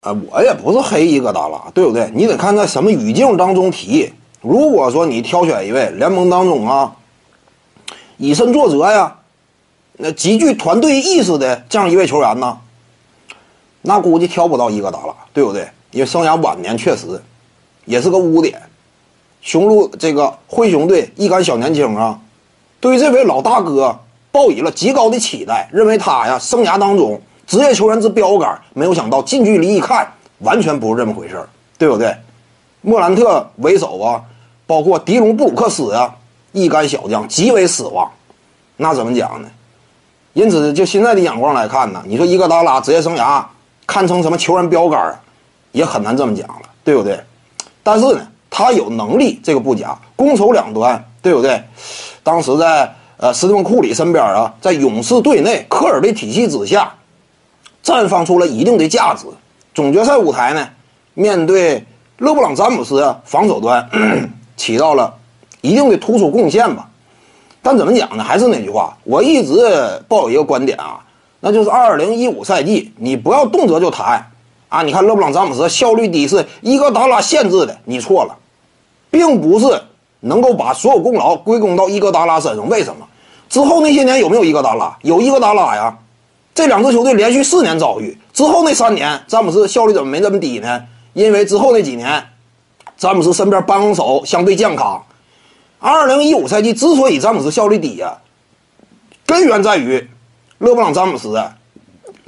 啊，我也不是黑伊戈达拉，对不对？你得看在什么语境当中提。如果说你挑选一位联盟当中啊，以身作则呀，那极具团队意识的这样一位球员呢，那估计挑不到伊戈达拉，对不对？因为生涯晚年确实也是个污点。雄鹿这个灰熊队一干小年轻啊，对于这位老大哥抱以了极高的期待，认为他呀生涯当中。职业球员之标杆，没有想到近距离一看，完全不是这么回事对不对？莫兰特为首啊，包括迪隆布鲁克斯啊，一干小将极为失望。那怎么讲呢？因此，就现在的眼光来看呢，你说伊戈达拉职业生涯堪称什么球员标杆啊，也很难这么讲了，对不对？但是呢，他有能力，这个不假，攻守两端，对不对？当时在呃斯蒂芬库里身边啊，在勇士队内科尔的体系之下。绽放出了一定的价值。总决赛舞台呢，面对勒布朗詹姆斯，防守端起到了一定的突出贡献吧。但怎么讲呢？还是那句话，我一直抱有一个观点啊，那就是二零一五赛季，你不要动辄就谈啊。你看勒布朗詹姆斯效率低是伊戈达拉限制的，你错了，并不是能够把所有功劳归功到伊戈达拉身上。为什么？之后那些年有没有伊戈达拉？有伊戈达拉呀。这两支球队连续四年遭遇之后那三年，詹姆斯效率怎么没这么低呢？因为之后那几年，詹姆斯身边帮手相对健康。二零一五赛季之所以詹姆斯效率低呀，根源在于勒布朗詹姆斯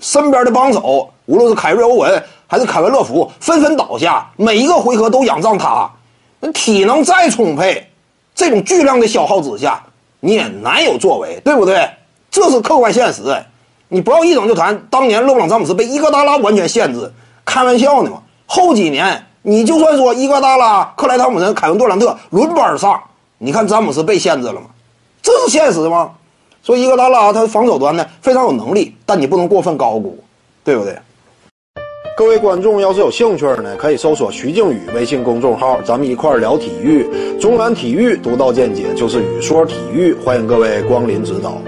身边的帮手，无论是凯瑞欧文还是凯文乐福，纷纷倒下，每一个回合都仰仗他。那体能再充沛，这种巨量的消耗之下，你也难有作为，对不对？这是客观现实。你不要一整就谈当年勒布朗詹姆斯被伊戈达拉完全限制，开玩笑呢嘛？后几年你就算说伊戈达拉、克莱汤普森、凯文杜兰特轮班上，你看詹姆斯被限制了吗？这是现实吗？说伊戈达拉他防守端呢非常有能力，但你不能过分高估，对不对？各位观众要是有兴趣呢，可以搜索徐静宇微信公众号，咱们一块聊体育，中南体育独到见解就是语说体育，欢迎各位光临指导。